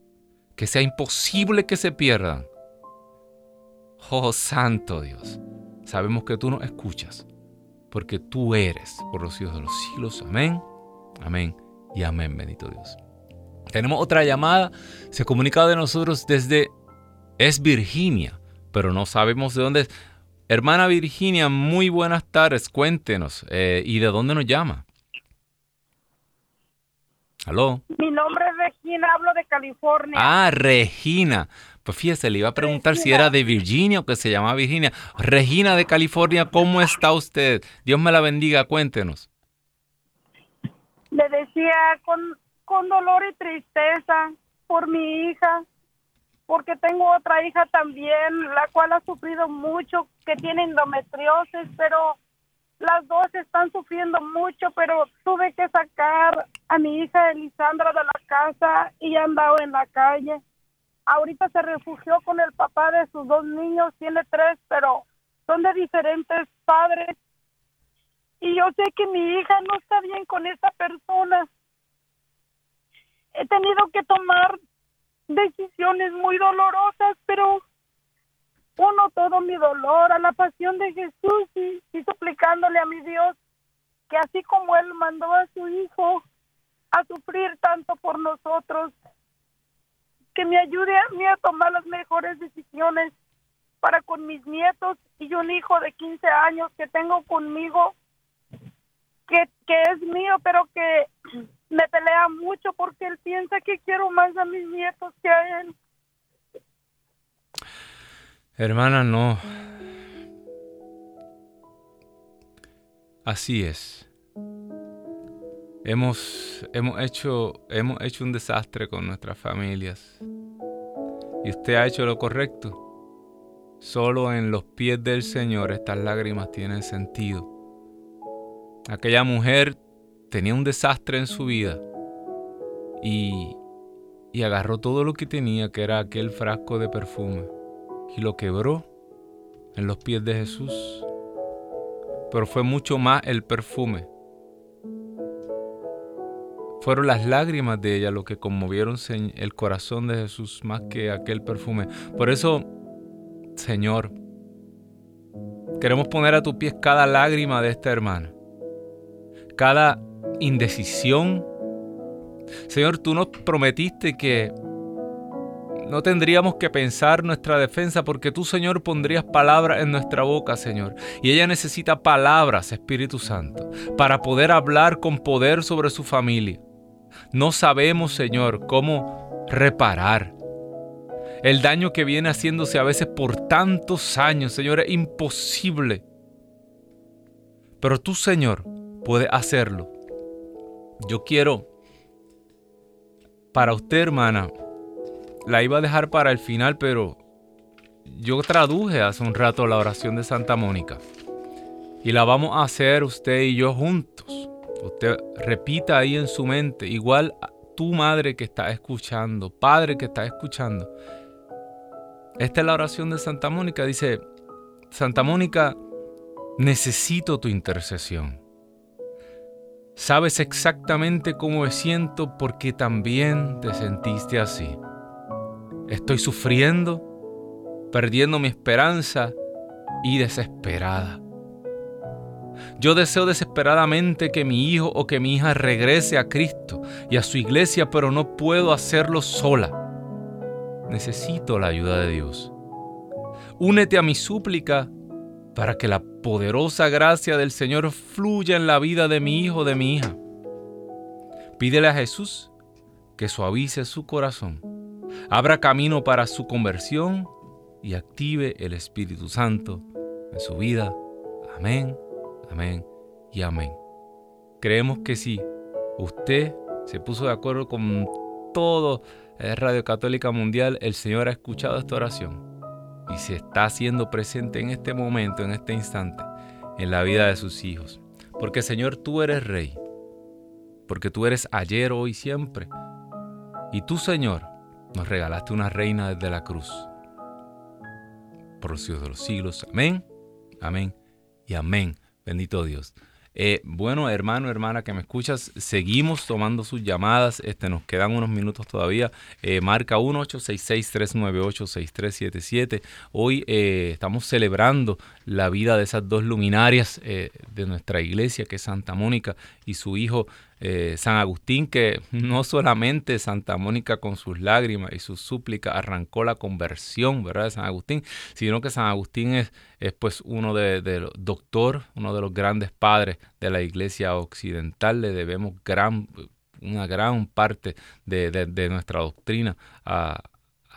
Que sea imposible que se pierdan. Oh Santo Dios, sabemos que tú nos escuchas, porque tú eres por los siglos de los siglos. Amén, amén y amén, bendito Dios. Tenemos otra llamada, se comunica de nosotros desde, es Virginia, pero no sabemos de dónde es. Hermana Virginia, muy buenas tardes. Cuéntenos, eh, ¿y de dónde nos llama? ¿Aló? Mi nombre es Regina, hablo de California. Ah, Regina. Pues fíjese, le iba a preguntar si era de Virginia o que se llama Virginia. Regina de California, ¿cómo está usted? Dios me la bendiga, cuéntenos. Le decía con, con dolor y tristeza por mi hija porque tengo otra hija también, la cual ha sufrido mucho, que tiene endometriosis, pero las dos están sufriendo mucho, pero tuve que sacar a mi hija Elisandra de la casa y ha andado en la calle. Ahorita se refugió con el papá de sus dos niños, tiene tres, pero son de diferentes padres. Y yo sé que mi hija no está bien con esa persona. He tenido que tomar decisiones muy dolorosas, pero uno todo mi dolor a la pasión de Jesús y, suplicándole a mi Dios que así como Él mandó a su Hijo a sufrir tanto por nosotros, que me ayude a mí a tomar las mejores decisiones para con mis nietos y un hijo de 15 años que tengo conmigo, que, que es mío, pero que me pelea mucho porque él piensa que quiero más a mis nietos que a él. Hermana, no. Así es. Hemos, hemos, hecho, hemos hecho un desastre con nuestras familias. Y usted ha hecho lo correcto. Solo en los pies del Señor estas lágrimas tienen sentido. Aquella mujer tenía un desastre en su vida y, y agarró todo lo que tenía, que era aquel frasco de perfume, y lo quebró en los pies de Jesús. Pero fue mucho más el perfume. Fueron las lágrimas de ella lo que conmovieron el corazón de Jesús más que aquel perfume. Por eso, Señor, queremos poner a tu pies cada lágrima de esta hermana, cada indecisión. Señor, tú nos prometiste que no tendríamos que pensar nuestra defensa porque tú, Señor, pondrías palabras en nuestra boca, Señor. Y ella necesita palabras, Espíritu Santo, para poder hablar con poder sobre su familia. No sabemos, Señor, cómo reparar el daño que viene haciéndose a veces por tantos años, Señor, es imposible. Pero tú, Señor, puedes hacerlo. Yo quiero, para usted hermana, la iba a dejar para el final, pero yo traduje hace un rato la oración de Santa Mónica. Y la vamos a hacer usted y yo juntos. Usted repita ahí en su mente, igual tu madre que está escuchando, padre que está escuchando. Esta es la oración de Santa Mónica. Dice, Santa Mónica, necesito tu intercesión. Sabes exactamente cómo me siento porque también te sentiste así. Estoy sufriendo, perdiendo mi esperanza y desesperada. Yo deseo desesperadamente que mi hijo o que mi hija regrese a Cristo y a su iglesia, pero no puedo hacerlo sola. Necesito la ayuda de Dios. Únete a mi súplica para que la poderosa gracia del Señor fluya en la vida de mi hijo, de mi hija. Pídele a Jesús que suavice su corazón, abra camino para su conversión y active el Espíritu Santo en su vida. Amén, amén y amén. Creemos que si usted se puso de acuerdo con todo el Radio Católica Mundial, el Señor ha escuchado esta oración y se está haciendo presente en este momento, en este instante, en la vida de sus hijos. Porque Señor, tú eres rey. Porque tú eres ayer, hoy, siempre. Y tú, Señor, nos regalaste una reina desde la cruz. Por los siglos de los siglos. Amén, amén y amén. Bendito Dios. Eh, bueno, hermano, hermana que me escuchas, seguimos tomando sus llamadas. Este, nos quedan unos minutos todavía. Eh, marca 1-866-398-6377. Hoy eh, estamos celebrando la vida de esas dos luminarias de nuestra iglesia, que es Santa Mónica y su hijo eh, San Agustín, que no solamente Santa Mónica con sus lágrimas y sus súplicas arrancó la conversión, ¿verdad? De San Agustín, sino que San Agustín es, es pues uno de, los doctor, uno de los grandes padres de la iglesia occidental. Le debemos gran, una gran parte de, nuestra doctrina a,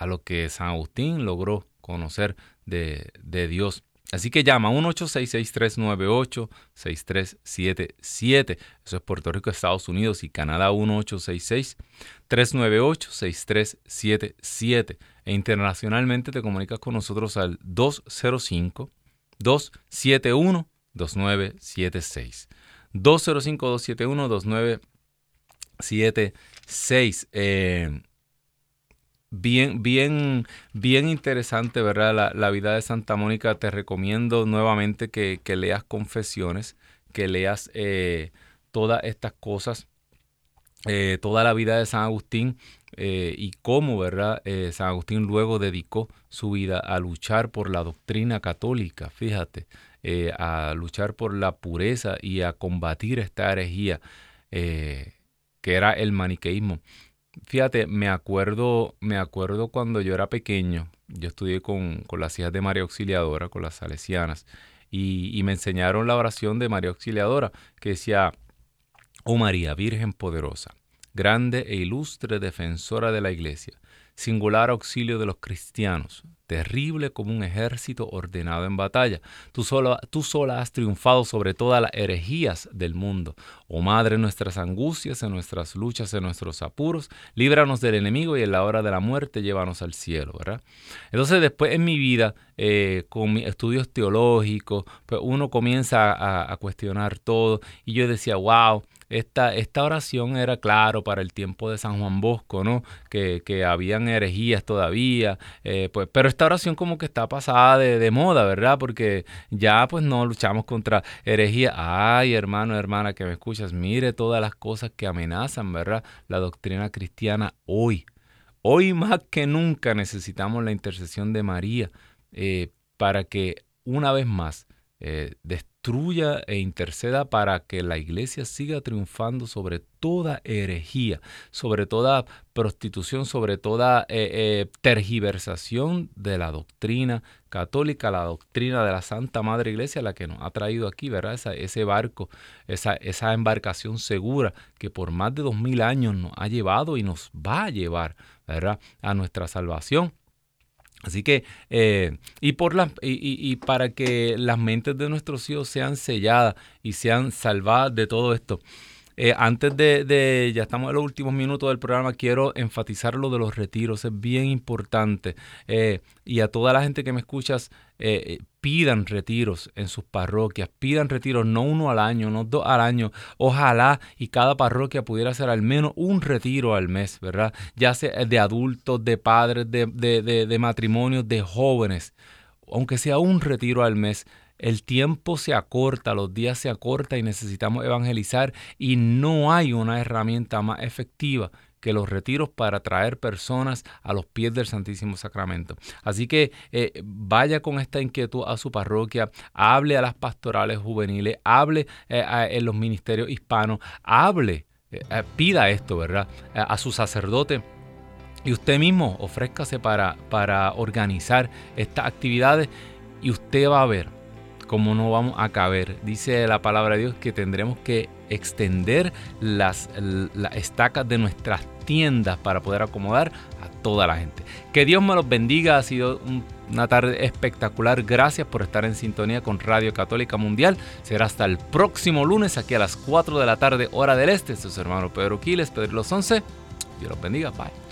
lo que San Agustín logró conocer de Dios. Así que llama 1-866-398-6377. Eso es Puerto Rico, Estados Unidos y Canadá 1-866-398-6377. E internacionalmente te comunicas con nosotros al 205-271-2976. 205-271-2976. Eh, bien, bien, bien interesante, ¿verdad? La, vida de Santa Mónica. Te recomiendo nuevamente que, leas confesiones, que leas eh, todas estas cosas, eh, toda la vida de San Agustín eh, y cómo, ¿verdad? San Agustín luego dedicó su vida a luchar por la doctrina católica, fíjate, a luchar por la pureza y a combatir esta herejía que era el maniqueísmo. Fíjate, me acuerdo, me acuerdo cuando yo era pequeño, yo estudié con, las hijas de María Auxiliadora, con las salesianas, y, y, me enseñaron la oración de María Auxiliadora, que decía, Oh María, Virgen poderosa, grande e ilustre defensora de la Iglesia, singular auxilio de los cristianos, terrible como un ejército ordenado en batalla. Tú sola, tú sola has triunfado sobre todas las herejías del mundo. Oh Madre, nuestras angustias, en nuestras luchas, en nuestros apuros, líbranos del enemigo y en la hora de la muerte llévanos al cielo, ¿verdad? Entonces después en mi vida, eh, con mis estudios teológicos, pues uno comienza a, a cuestionar todo y yo decía, wow, esta, esta oración era claro para el tiempo de San Juan Bosco, ¿no? Que, que habían herejías todavía, eh, pues, pero esta oración como que está pasada de, moda, ¿verdad? Porque ya pues no luchamos contra herejía. Ay, hermano, hermana, que me escuchas, mire todas las cosas que amenazan, ¿verdad? La doctrina cristiana hoy. Hoy más que nunca necesitamos la intercesión de María eh, para que una vez más eh, destruya e interceda para que la iglesia siga triunfando sobre toda herejía, sobre toda prostitución, sobre toda eh, eh, tergiversación de la doctrina católica, la doctrina de la Santa Madre Iglesia, la que nos ha traído aquí, ¿verdad? ese barco, esa, esa embarcación segura que por más de dos mil años nos ha llevado y nos va a llevar, ¿verdad? A nuestra salvación. Así que, eh, y, por la, y, para que las mentes de nuestros hijos sean selladas y sean salvadas de todo esto. Eh, antes de, ya estamos en los últimos minutos del programa, quiero enfatizar lo de los retiros, es bien importante. Eh, y a toda la gente que me escuchas, eh, pidan retiros en sus parroquias, pidan retiros no uno al año, no dos al año. Ojalá y cada parroquia pudiera hacer al menos un retiro al mes, ¿verdad? Ya sea de adultos, de padres, de, de, de matrimonios, de jóvenes. Aunque sea un retiro al mes, el tiempo se acorta, los días se acorta y necesitamos evangelizar y no hay una herramienta más efectiva que los retiros para traer personas a los pies del Santísimo Sacramento. Así que eh, vaya con esta inquietud a su parroquia, hable a las pastorales juveniles, hable eh, en los ministerios hispanos, hable, eh, pida esto, ¿verdad? a su sacerdote. Y usted mismo ofrézcase para, para organizar estas actividades y usted va a ver como no vamos a caber. Dice la palabra de Dios que tendremos que extender las, estacas de nuestras tiendas para poder acomodar a toda la gente. Que Dios me los bendiga, ha sido una tarde espectacular. Gracias por estar en sintonía con Radio Católica Mundial. Será hasta el próximo lunes aquí a las 4 de la tarde hora del este. Este es su hermano Pedro Quiles, Pedro Los 11. Dios los bendiga. Bye.